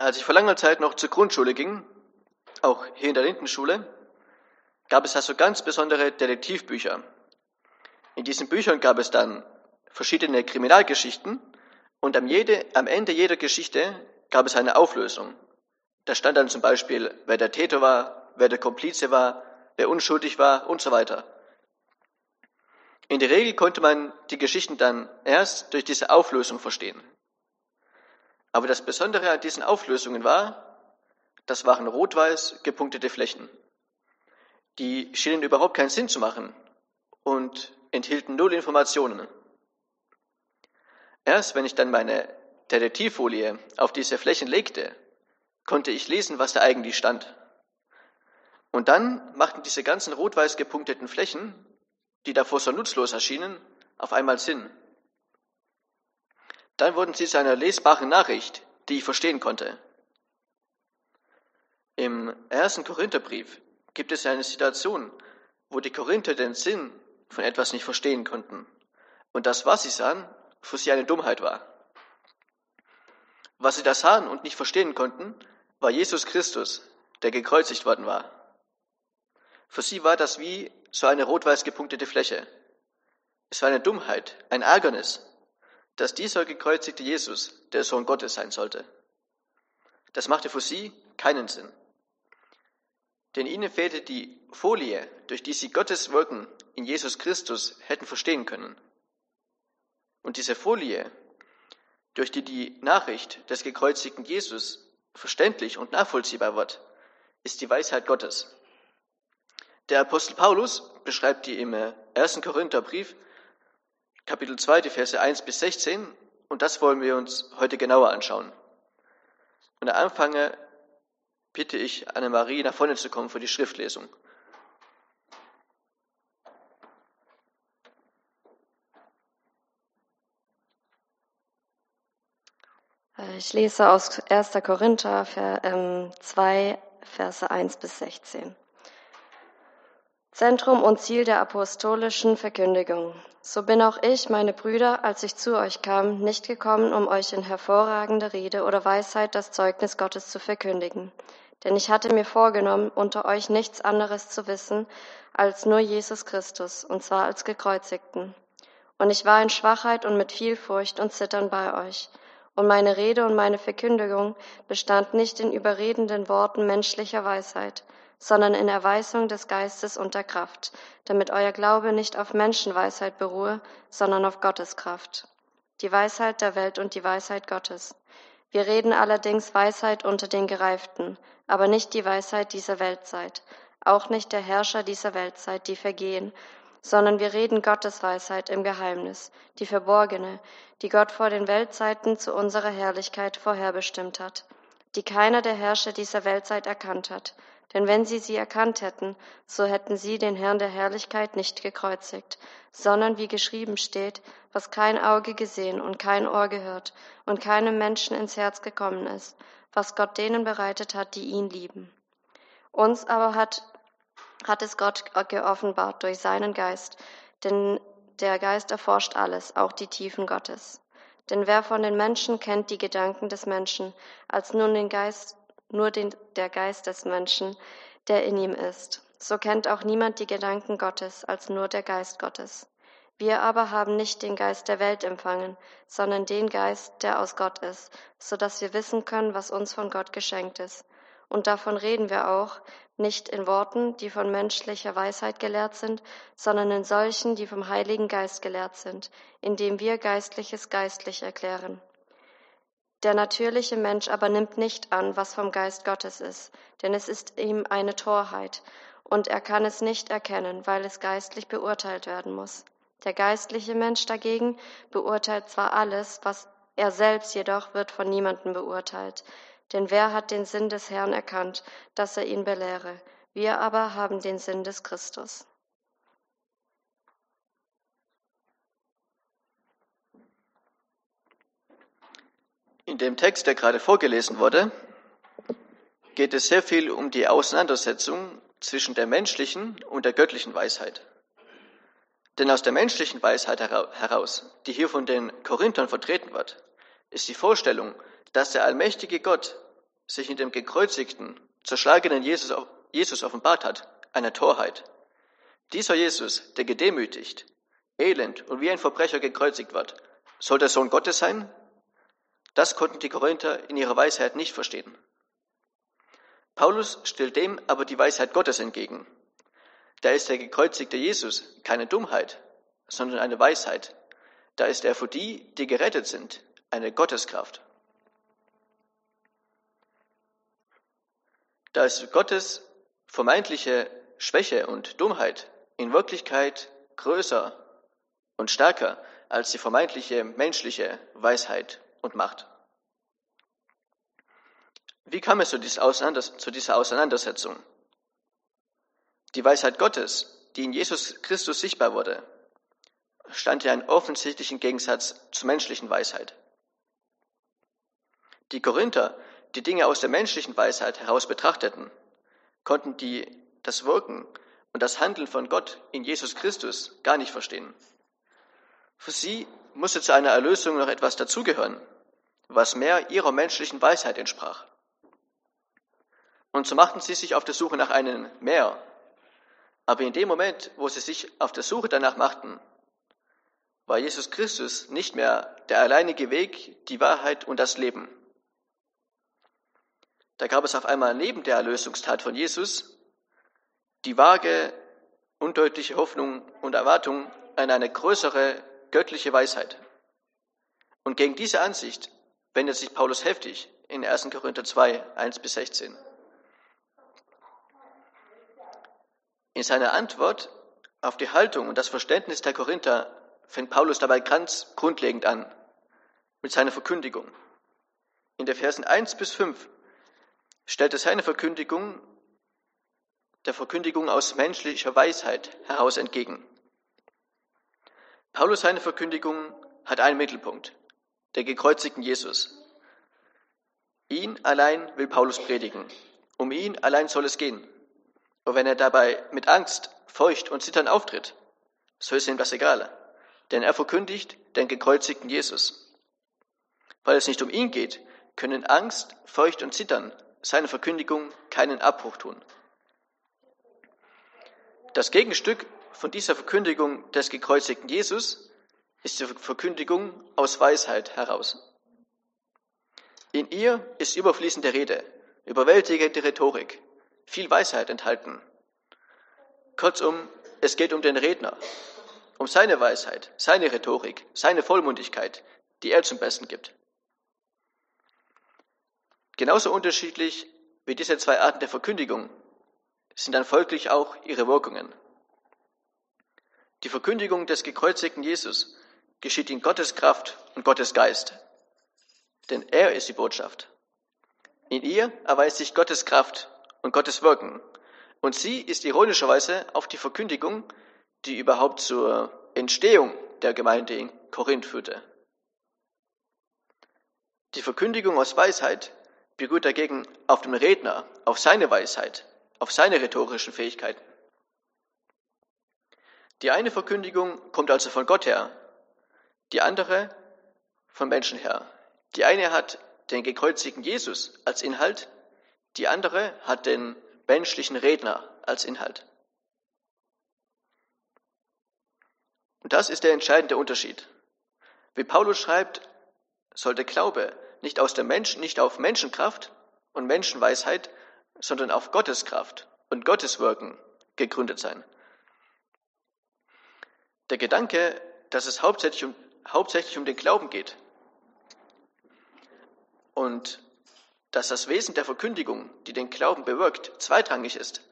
Als ich vor langer Zeit noch zur Grundschule ging, auch hier in der Lindenschule, gab es also ganz besondere Detektivbücher. In diesen Büchern gab es dann verschiedene Kriminalgeschichten und am, jede, am Ende jeder Geschichte gab es eine Auflösung. Da stand dann zum Beispiel, wer der Täter war, wer der Komplize war, wer unschuldig war und so weiter. In der Regel konnte man die Geschichten dann erst durch diese Auflösung verstehen. Aber das Besondere an diesen Auflösungen war, das waren rot-weiß gepunktete Flächen. Die schienen überhaupt keinen Sinn zu machen und enthielten null Informationen. Erst wenn ich dann meine Detektivfolie auf diese Flächen legte, konnte ich lesen, was da eigentlich stand. Und dann machten diese ganzen rot-weiß gepunkteten Flächen, die davor so nutzlos erschienen, auf einmal Sinn. Dann wurden sie zu einer lesbaren Nachricht, die ich verstehen konnte. Im ersten Korintherbrief gibt es eine Situation, wo die Korinther den Sinn von etwas nicht verstehen konnten und das, was sie sahen, für sie eine Dummheit war. Was sie da sahen und nicht verstehen konnten, war Jesus Christus, der gekreuzigt worden war. Für sie war das wie so eine rot-weiß gepunktete Fläche. Es war eine Dummheit, ein Ärgernis, dass dieser gekreuzigte Jesus der Sohn Gottes sein sollte. Das machte für sie keinen Sinn. Denn ihnen fehlte die Folie, durch die sie Gottes Wirken in Jesus Christus hätten verstehen können. Und diese Folie, durch die die Nachricht des gekreuzigten Jesus verständlich und nachvollziehbar wird, ist die Weisheit Gottes. Der Apostel Paulus beschreibt die im ersten Korintherbrief, Kapitel 2, die Verse 1 bis 16, und das wollen wir uns heute genauer anschauen. Und am Anfang bitte ich Anne-Marie nach vorne zu kommen für die Schriftlesung. Ich lese aus 1. Korinther 2, ähm, Verse 1 bis 16. Zentrum und Ziel der apostolischen Verkündigung. So bin auch ich, meine Brüder, als ich zu euch kam, nicht gekommen, um euch in hervorragender Rede oder Weisheit das Zeugnis Gottes zu verkündigen. Denn ich hatte mir vorgenommen, unter euch nichts anderes zu wissen, als nur Jesus Christus, und zwar als gekreuzigten. Und ich war in Schwachheit und mit viel Furcht und Zittern bei euch. Und meine Rede und meine Verkündigung bestand nicht in überredenden Worten menschlicher Weisheit, sondern in Erweisung des Geistes und der Kraft, damit euer Glaube nicht auf Menschenweisheit beruhe, sondern auf Gottes Kraft. Die Weisheit der Welt und die Weisheit Gottes. Wir reden allerdings Weisheit unter den Gereiften, aber nicht die Weisheit dieser Weltzeit, auch nicht der Herrscher dieser Weltzeit, die vergehen, sondern wir reden Gottes Weisheit im Geheimnis, die verborgene, die Gott vor den Weltzeiten zu unserer Herrlichkeit vorherbestimmt hat, die keiner der Herrscher dieser Weltzeit erkannt hat, denn wenn sie sie erkannt hätten, so hätten sie den Herrn der Herrlichkeit nicht gekreuzigt, sondern wie geschrieben steht, was kein Auge gesehen und kein Ohr gehört und keinem Menschen ins Herz gekommen ist, was Gott denen bereitet hat, die ihn lieben. Uns aber hat, hat es Gott geoffenbart durch seinen Geist, denn der Geist erforscht alles, auch die Tiefen Gottes. Denn wer von den Menschen kennt die Gedanken des Menschen, als nun den Geist nur den, der Geist des Menschen, der in ihm ist. So kennt auch niemand die Gedanken Gottes als nur der Geist Gottes. Wir aber haben nicht den Geist der Welt empfangen, sondern den Geist, der aus Gott ist, so dass wir wissen können, was uns von Gott geschenkt ist. Und davon reden wir auch, nicht in Worten, die von menschlicher Weisheit gelehrt sind, sondern in solchen, die vom Heiligen Geist gelehrt sind, indem wir Geistliches geistlich erklären. Der natürliche Mensch aber nimmt nicht an, was vom Geist Gottes ist, denn es ist ihm eine Torheit, und er kann es nicht erkennen, weil es geistlich beurteilt werden muss. Der geistliche Mensch dagegen beurteilt zwar alles, was er selbst jedoch wird von niemandem beurteilt. Denn wer hat den Sinn des Herrn erkannt, dass er ihn belehre? Wir aber haben den Sinn des Christus. In dem Text, der gerade vorgelesen wurde, geht es sehr viel um die Auseinandersetzung zwischen der menschlichen und der göttlichen Weisheit. Denn aus der menschlichen Weisheit heraus, die hier von den Korinthern vertreten wird, ist die Vorstellung, dass der allmächtige Gott sich in dem gekreuzigten, zerschlagenen Jesus, Jesus offenbart hat, eine Torheit. Dieser Jesus, der gedemütigt, elend und wie ein Verbrecher gekreuzigt wird, soll der Sohn Gottes sein? Das konnten die Korinther in ihrer Weisheit nicht verstehen. Paulus stellt dem aber die Weisheit Gottes entgegen. Da ist der gekreuzigte Jesus keine Dummheit, sondern eine Weisheit. Da ist er für die, die gerettet sind, eine Gotteskraft. Da ist Gottes vermeintliche Schwäche und Dummheit in Wirklichkeit größer und stärker als die vermeintliche menschliche Weisheit und Macht. Wie kam es zu dieser, Auseinandersetzung? Die Weisheit Gottes, die in Jesus Christus sichtbar wurde, stand ja in offensichtlichen Gegensatz zur menschlichen Weisheit. Die Korinther, die Dinge aus der menschlichen Weisheit heraus betrachteten, konnten die, das Wirken und das Handeln von Gott in Jesus Christus gar nicht verstehen. Für sie musste zu einer Erlösung noch etwas dazugehören, was mehr ihrer menschlichen Weisheit entsprach. Und so machten sie sich auf der Suche nach einem Mehr. Aber in dem Moment, wo sie sich auf der Suche danach machten, war Jesus Christus nicht mehr der alleinige Weg, die Wahrheit und das Leben. Da gab es auf einmal neben der Erlösungstat von Jesus die vage, undeutliche Hoffnung und Erwartung an eine größere göttliche Weisheit. Und gegen diese Ansicht wendet sich Paulus heftig in 1. Korinther 2, 1 bis 16. In seiner Antwort auf die Haltung und das Verständnis der Korinther fängt Paulus dabei ganz grundlegend an mit seiner Verkündigung. In der Versen 1 bis 5 stellt er seine Verkündigung der Verkündigung aus menschlicher Weisheit heraus entgegen. Paulus seine Verkündigung hat einen Mittelpunkt, der gekreuzigten Jesus. Ihn allein will Paulus predigen. Um ihn allein soll es gehen. Und wenn er dabei mit Angst, Furcht und Zittern auftritt, so ist ihm das egal. Denn er verkündigt den gekreuzigten Jesus. Weil es nicht um ihn geht, können Angst, Furcht und Zittern seiner Verkündigung keinen Abbruch tun. Das Gegenstück von dieser Verkündigung des gekreuzigten Jesus ist die Verkündigung aus Weisheit heraus. In ihr ist überfließende Rede, überwältigende Rhetorik, viel Weisheit enthalten. Kurzum, es geht um den Redner, um seine Weisheit, seine Rhetorik, seine Vollmundigkeit, die er zum Besten gibt. Genauso unterschiedlich wie diese zwei Arten der Verkündigung sind dann folglich auch ihre Wirkungen. Die Verkündigung des gekreuzigten Jesus geschieht in Gottes Kraft und Gottes Geist, denn er ist die Botschaft. In ihr erweist sich Gottes Kraft und Gottes Wirken, und sie ist ironischerweise auf die Verkündigung, die überhaupt zur Entstehung der Gemeinde in Korinth führte. Die Verkündigung aus Weisheit beruht dagegen auf dem Redner, auf seine Weisheit, auf seine rhetorischen Fähigkeiten. Die eine Verkündigung kommt also von Gott her, die andere von Menschen her. Die eine hat den gekreuzigten Jesus als Inhalt, die andere hat den menschlichen Redner als Inhalt. Und das ist der entscheidende Unterschied. Wie Paulus schreibt, sollte Glaube nicht aus der Menschen, nicht auf Menschenkraft und Menschenweisheit, sondern auf Gottes Kraft und Gottes Wirken gegründet sein. Der Gedanke, dass es hauptsächlich um, hauptsächlich um den Glauben geht und dass das Wesen der Verkündigung, die den Glauben bewirkt, zweitrangig ist,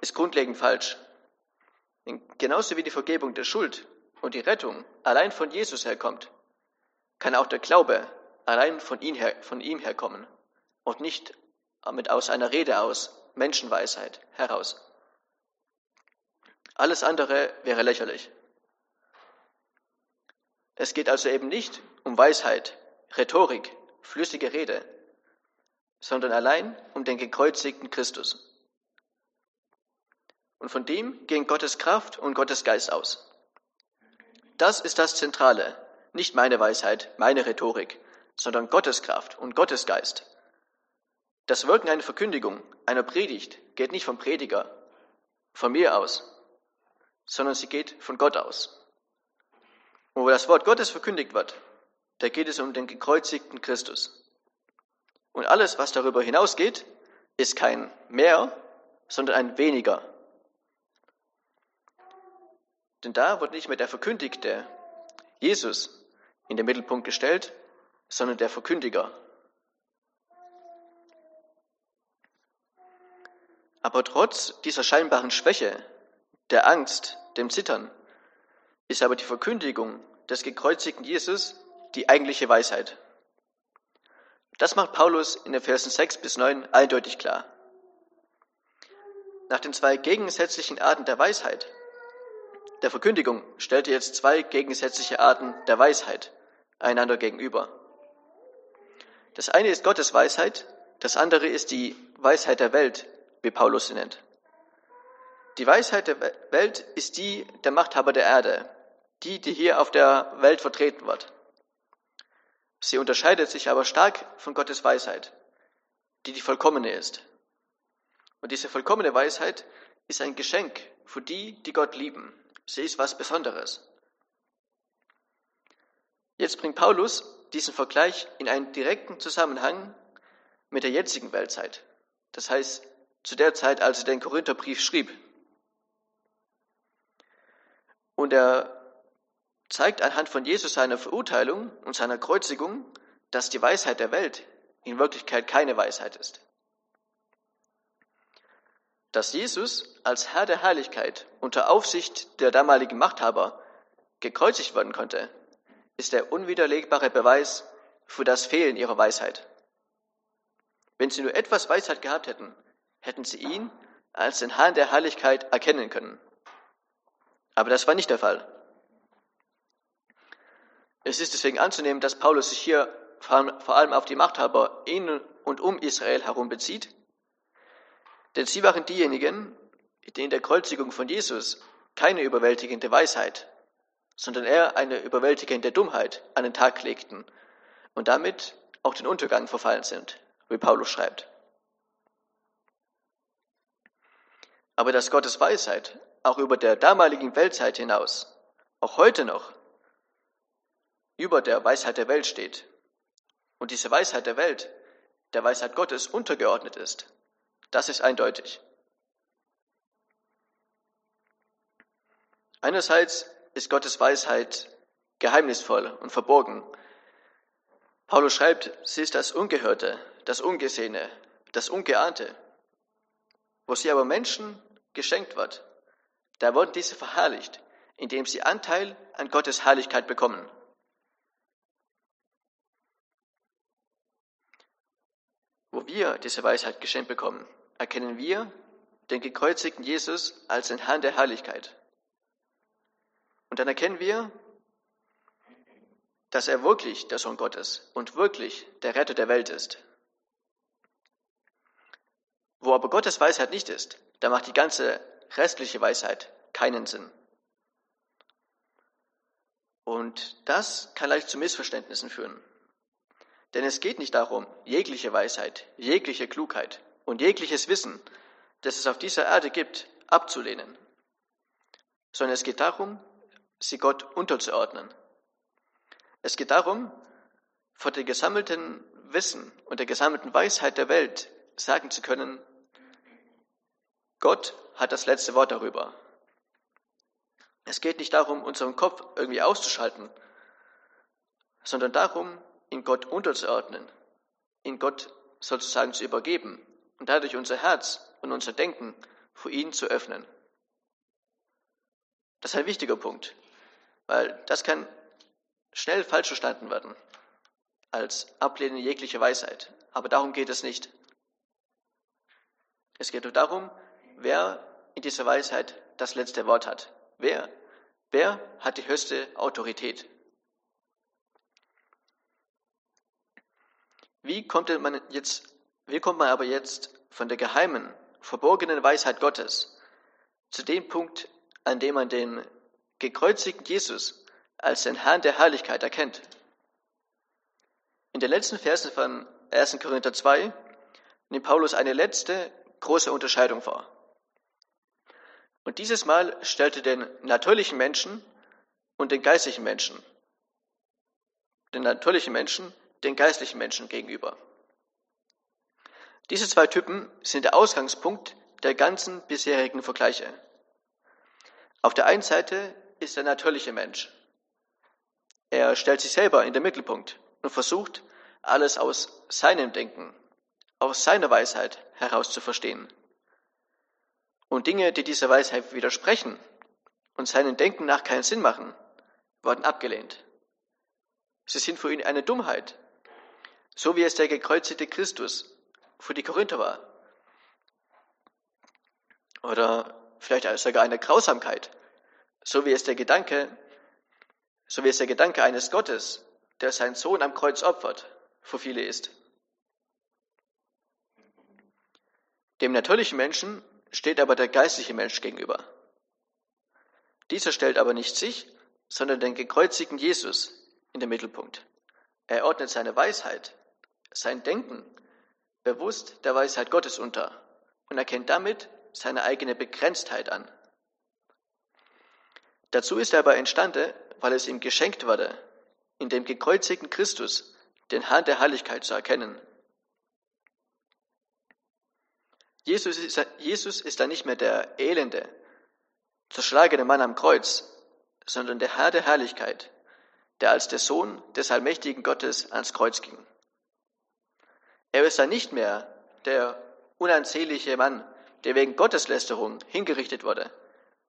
ist grundlegend falsch. Denn genauso wie die Vergebung der Schuld und die Rettung allein von Jesus herkommt, kann auch der Glaube allein von, ihm, her, von ihm herkommen und nicht mit aus einer Rede aus, Menschenweisheit heraus. Alles andere wäre lächerlich. Es geht also eben nicht um Weisheit, Rhetorik, flüssige Rede, sondern allein um den gekreuzigten Christus. Und von dem gehen Gottes Kraft und Gottes Geist aus. Das ist das Zentrale nicht meine Weisheit, meine Rhetorik, sondern Gottes Kraft und Gottes Geist. Das Wirken einer Verkündigung, einer Predigt, geht nicht vom Prediger, von mir aus, sondern sie geht von Gott aus. Und wo das Wort Gottes verkündigt wird, da geht es um den gekreuzigten Christus. Und alles, was darüber hinausgeht, ist kein mehr, sondern ein weniger. Denn da wird nicht mehr der Verkündigte, Jesus, in den Mittelpunkt gestellt, sondern der Verkündiger. Aber trotz dieser scheinbaren Schwäche, der Angst, dem Zittern, ist aber die Verkündigung des gekreuzigten Jesus die eigentliche Weisheit. Das macht Paulus in den Versen 6 bis 9 eindeutig klar. Nach den zwei gegensätzlichen Arten der Weisheit, der Verkündigung, stellt er jetzt zwei gegensätzliche Arten der Weisheit einander gegenüber. Das eine ist Gottes Weisheit, das andere ist die Weisheit der Welt, wie Paulus sie nennt. Die Weisheit der Welt ist die der Machthaber der Erde, die, die hier auf der Welt vertreten wird. Sie unterscheidet sich aber stark von Gottes Weisheit, die die vollkommene ist. Und diese vollkommene Weisheit ist ein Geschenk für die, die Gott lieben. Sie ist was Besonderes. Jetzt bringt Paulus diesen Vergleich in einen direkten Zusammenhang mit der jetzigen Weltzeit. Das heißt, zu der Zeit, als er den Korintherbrief schrieb. Und er zeigt anhand von Jesus seiner Verurteilung und seiner Kreuzigung, dass die Weisheit der Welt in Wirklichkeit keine Weisheit ist. Dass Jesus als Herr der Herrlichkeit unter Aufsicht der damaligen Machthaber gekreuzigt werden konnte, ist der unwiderlegbare Beweis für das Fehlen ihrer Weisheit. Wenn sie nur etwas Weisheit gehabt hätten, hätten sie ihn als den Herrn der Herrlichkeit erkennen können. Aber das war nicht der Fall. Es ist deswegen anzunehmen, dass Paulus sich hier vor allem auf die Machthaber in und um Israel herum bezieht. Denn sie waren diejenigen, die in der Kreuzigung von Jesus keine überwältigende Weisheit, sondern eher eine überwältigende Dummheit an den Tag legten und damit auch den Untergang verfallen sind, wie Paulus schreibt. Aber dass Gottes Weisheit auch über der damaligen Weltzeit hinaus, auch heute noch, über der Weisheit der Welt steht und diese Weisheit der Welt der Weisheit Gottes untergeordnet ist, das ist eindeutig. Einerseits ist Gottes Weisheit geheimnisvoll und verborgen. Paulus schreibt, sie ist das Ungehörte, das Ungesehene, das Ungeahnte. Wo sie aber Menschen geschenkt wird, da wurden diese verherrlicht, indem sie Anteil an Gottes Herrlichkeit bekommen. Wo wir diese Weisheit geschenkt bekommen, erkennen wir den gekreuzigten Jesus als den Herrn der Herrlichkeit. Und dann erkennen wir, dass er wirklich der Sohn Gottes und wirklich der Retter der Welt ist. Wo aber Gottes Weisheit nicht ist, da macht die ganze restliche Weisheit keinen Sinn. Und das kann leicht zu Missverständnissen führen. Denn es geht nicht darum, jegliche Weisheit, jegliche Klugheit und jegliches Wissen, das es auf dieser Erde gibt, abzulehnen, sondern es geht darum, sie Gott unterzuordnen. Es geht darum, vor dem gesammelten Wissen und der gesammelten Weisheit der Welt sagen zu können, Gott hat das letzte Wort darüber. Es geht nicht darum, unseren Kopf irgendwie auszuschalten, sondern darum, in Gott unterzuordnen, in Gott sozusagen zu übergeben und dadurch unser Herz und unser Denken für ihn zu öffnen. Das ist ein wichtiger Punkt, weil das kann schnell falsch verstanden werden als Ablehnen jeglicher Weisheit. Aber darum geht es nicht. Es geht nur darum, wer in dieser Weisheit das letzte Wort hat. Wer, wer hat die höchste Autorität? Wie kommt man jetzt, wie kommt man aber jetzt von der geheimen, verborgenen Weisheit Gottes zu dem Punkt, an dem man den gekreuzigten Jesus als den Herrn der Herrlichkeit erkennt? In den letzten Versen von 1. Korinther 2 nimmt Paulus eine letzte große Unterscheidung vor. Und dieses Mal stellte den natürlichen Menschen und den geistlichen Menschen, den natürlichen Menschen, den geistlichen Menschen gegenüber. Diese zwei Typen sind der Ausgangspunkt der ganzen bisherigen Vergleiche. Auf der einen Seite ist der natürliche Mensch. Er stellt sich selber in den Mittelpunkt und versucht, alles aus seinem Denken, aus seiner Weisheit heraus zu verstehen. Und Dinge, die dieser Weisheit widersprechen und seinen Denken nach keinen Sinn machen, werden abgelehnt. Sie sind für ihn eine Dummheit, so wie es der gekreuzigte Christus für die Korinther war. Oder vielleicht sogar eine Grausamkeit, so wie es der Gedanke, so wie es der Gedanke eines Gottes, der seinen Sohn am Kreuz opfert, für viele ist. Dem natürlichen Menschen steht aber der geistliche Mensch gegenüber. Dieser stellt aber nicht sich, sondern den gekreuzigten Jesus in den Mittelpunkt. Er ordnet seine Weisheit, sein Denken bewusst der Weisheit Gottes unter und erkennt damit seine eigene Begrenztheit an. Dazu ist er aber entstanden, weil es ihm geschenkt wurde, in dem gekreuzigten Christus den Herrn der Herrlichkeit zu erkennen. Jesus ist, Jesus ist dann nicht mehr der elende, zerschlagene Mann am Kreuz, sondern der Herr der Herrlichkeit, der als der Sohn des allmächtigen Gottes ans Kreuz ging. Er ist dann nicht mehr der unansehnliche Mann, der wegen Gotteslästerung hingerichtet wurde,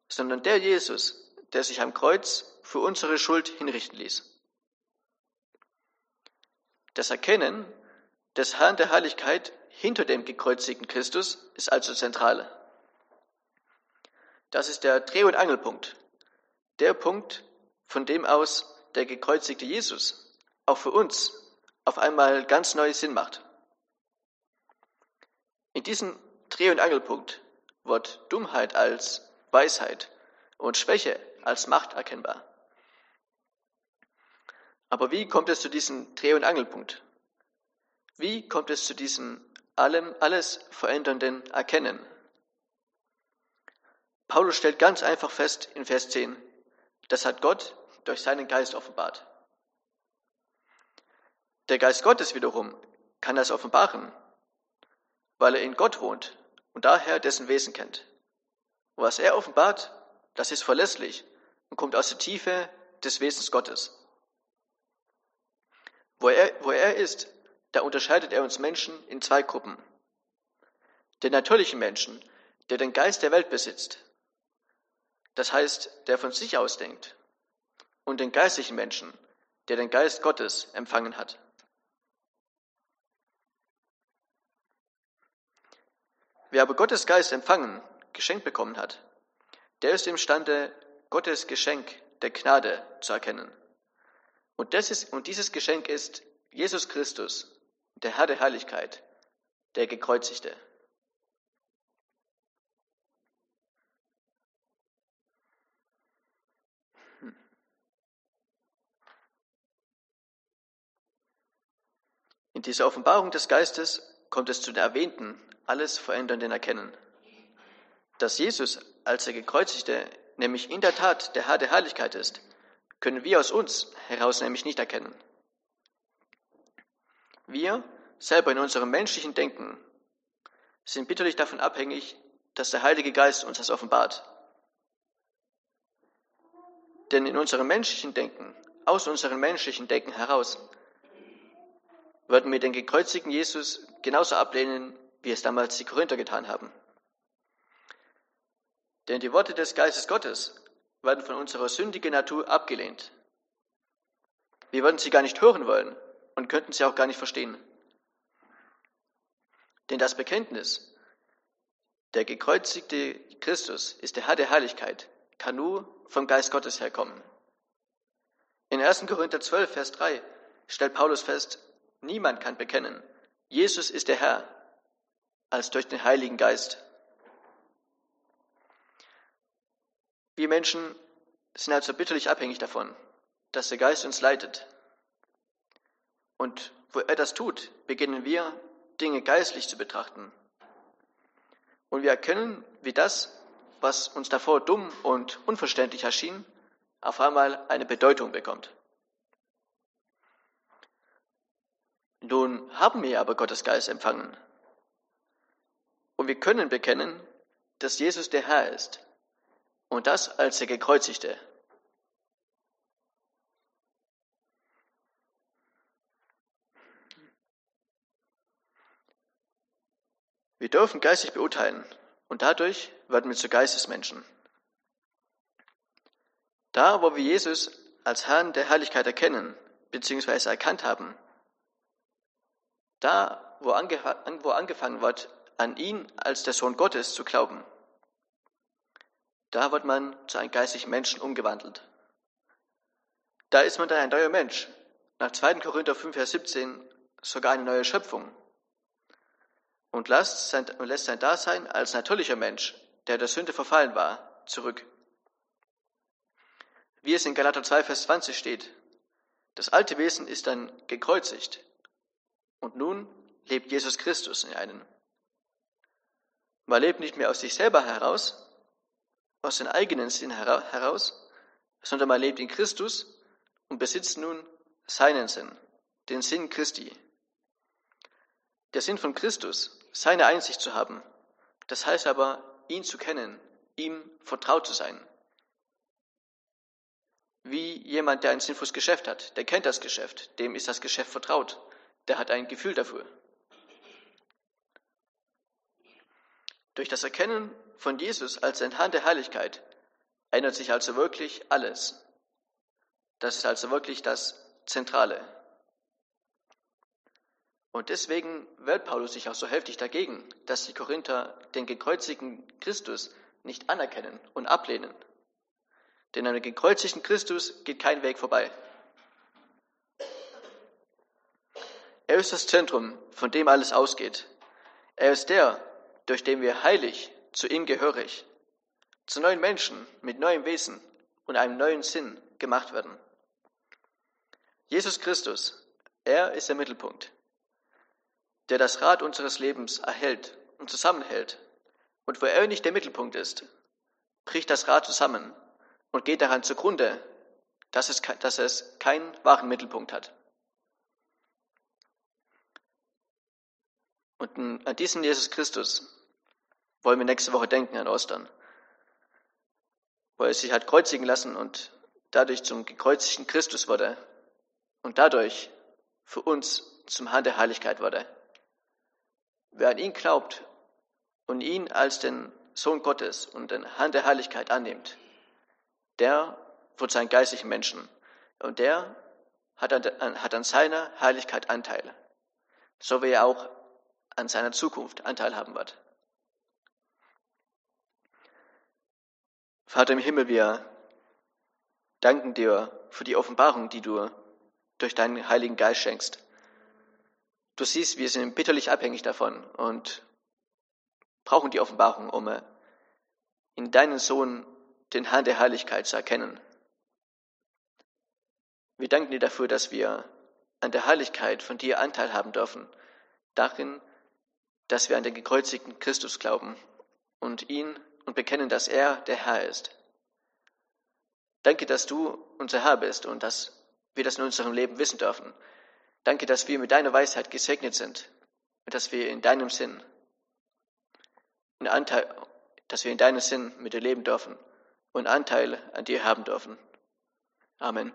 sondern der Jesus, der sich am Kreuz für unsere Schuld hinrichten ließ. Das Erkennen des Herrn der Herrlichkeit hinter dem gekreuzigten Christus ist also zentral. Das ist der Dreh- und Angelpunkt, der Punkt, von dem aus der gekreuzigte Jesus auch für uns auf einmal ganz neu Sinn macht. In diesem Dreh- und Angelpunkt wird Dummheit als Weisheit und Schwäche als Macht erkennbar. Aber wie kommt es zu diesem Dreh- und Angelpunkt? Wie kommt es zu diesem allem, alles verändernden Erkennen? Paulus stellt ganz einfach fest in Vers 10, das hat Gott durch seinen Geist offenbart. Der Geist Gottes wiederum kann das offenbaren, weil er in Gott wohnt und daher dessen Wesen kennt. was er offenbart, das ist verlässlich und kommt aus der Tiefe des Wesens Gottes. Wo er, wo er ist, da unterscheidet er uns Menschen in zwei Gruppen. Den natürlichen Menschen, der den Geist der Welt besitzt, das heißt, der von sich aus denkt, und den geistlichen Menschen, der den Geist Gottes empfangen hat. Wer aber Gottes Geist empfangen, geschenkt bekommen hat, der ist imstande, Gottes Geschenk der Gnade zu erkennen. Und, ist, und dieses Geschenk ist Jesus Christus, der Herr der Herrlichkeit, der Gekreuzigte. Hm. In dieser Offenbarung des Geistes kommt es zu den erwähnten, alles verändernden Erkennen. Dass Jesus als der Gekreuzigte nämlich in der Tat der Herr der Herrlichkeit ist, können wir aus uns heraus nämlich nicht erkennen. Wir, selber in unserem menschlichen Denken, sind bitterlich davon abhängig, dass der Heilige Geist uns das offenbart. Denn in unserem menschlichen Denken, aus unserem menschlichen Denken heraus, würden wir den gekreuzigten Jesus genauso ablehnen, wie es damals die Korinther getan haben. Denn die Worte des Geistes Gottes werden von unserer sündigen Natur abgelehnt. Wir würden sie gar nicht hören wollen und könnten sie auch gar nicht verstehen. Denn das Bekenntnis, der gekreuzigte Christus ist der Herr der Herrlichkeit, kann nur vom Geist Gottes herkommen. In 1. Korinther 12, Vers 3 stellt Paulus fest, niemand kann bekennen, Jesus ist der Herr, als durch den Heiligen Geist. Wir Menschen sind also bitterlich abhängig davon, dass der Geist uns leitet. Und wo er das tut, beginnen wir Dinge geistlich zu betrachten. Und wir erkennen, wie das, was uns davor dumm und unverständlich erschien, auf einmal eine Bedeutung bekommt. Nun haben wir aber Gottes Geist empfangen. Und wir können bekennen, dass Jesus der Herr ist. Und das als der Gekreuzigte. Wir dürfen geistig beurteilen und dadurch werden wir zu Geistesmenschen. Da, wo wir Jesus als Herrn der Herrlichkeit erkennen bzw. erkannt haben, da, wo, ange wo angefangen wird, an ihn als der Sohn Gottes zu glauben, da wird man zu einem geistigen Menschen umgewandelt. Da ist man dann ein neuer Mensch. Nach 2. Korinther 5, Vers 17 sogar eine neue Schöpfung und lässt sein, lässt sein Dasein als natürlicher Mensch, der der Sünde verfallen war, zurück. Wie es in Galater 2, Vers 20 steht, das alte Wesen ist dann gekreuzigt und nun lebt Jesus Christus in einen. Man lebt nicht mehr aus sich selber heraus, aus dem eigenen Sinn heraus, sondern man lebt in Christus und besitzt nun seinen Sinn, den Sinn Christi. Der Sinn von Christus seine Einsicht zu haben. Das heißt aber, ihn zu kennen, ihm vertraut zu sein. Wie jemand, der ein sinnvolles Geschäft hat, der kennt das Geschäft, dem ist das Geschäft vertraut, der hat ein Gefühl dafür. Durch das Erkennen von Jesus als ein Herrn der Heiligkeit ändert sich also wirklich alles. Das ist also wirklich das Zentrale. Und deswegen wehrt Paulus sich auch so heftig dagegen, dass die Korinther den gekreuzigten Christus nicht anerkennen und ablehnen. Denn an dem gekreuzigten Christus geht kein Weg vorbei. Er ist das Zentrum, von dem alles ausgeht. Er ist der, durch den wir heilig, zu ihm gehörig, zu neuen Menschen mit neuem Wesen und einem neuen Sinn gemacht werden. Jesus Christus, er ist der Mittelpunkt der das Rad unseres Lebens erhält und zusammenhält. Und wo er nicht der Mittelpunkt ist, bricht das Rad zusammen und geht daran zugrunde, dass es, dass es keinen wahren Mittelpunkt hat. Und an diesen Jesus Christus wollen wir nächste Woche denken an Ostern, wo er sich hat kreuzigen lassen und dadurch zum gekreuzigten Christus wurde und dadurch für uns zum Herrn der Heiligkeit wurde. Wer an ihn glaubt und ihn als den Sohn Gottes und den Herrn der Heiligkeit annimmt, der wird sein geistlichen Menschen und der hat an, hat an seiner Heiligkeit Anteil, so wie er auch an seiner Zukunft Anteil haben wird. Vater im Himmel, wir danken dir für die Offenbarung, die du durch deinen Heiligen Geist schenkst. Du siehst, wir sind bitterlich abhängig davon und brauchen die Offenbarung, um äh, in deinen Sohn den Herrn der Heiligkeit zu erkennen. Wir danken dir dafür, dass wir an der Heiligkeit von dir Anteil haben dürfen, darin, dass wir an den gekreuzigten Christus glauben und ihn und bekennen, dass er der Herr ist. Danke, dass du unser Herr bist und dass wir das in unserem Leben wissen dürfen, Danke, dass wir mit deiner Weisheit gesegnet sind und dass wir in deinem Sinn, in Anteil, dass wir in deinem Sinn mit dir leben dürfen und Anteil an dir haben dürfen. Amen.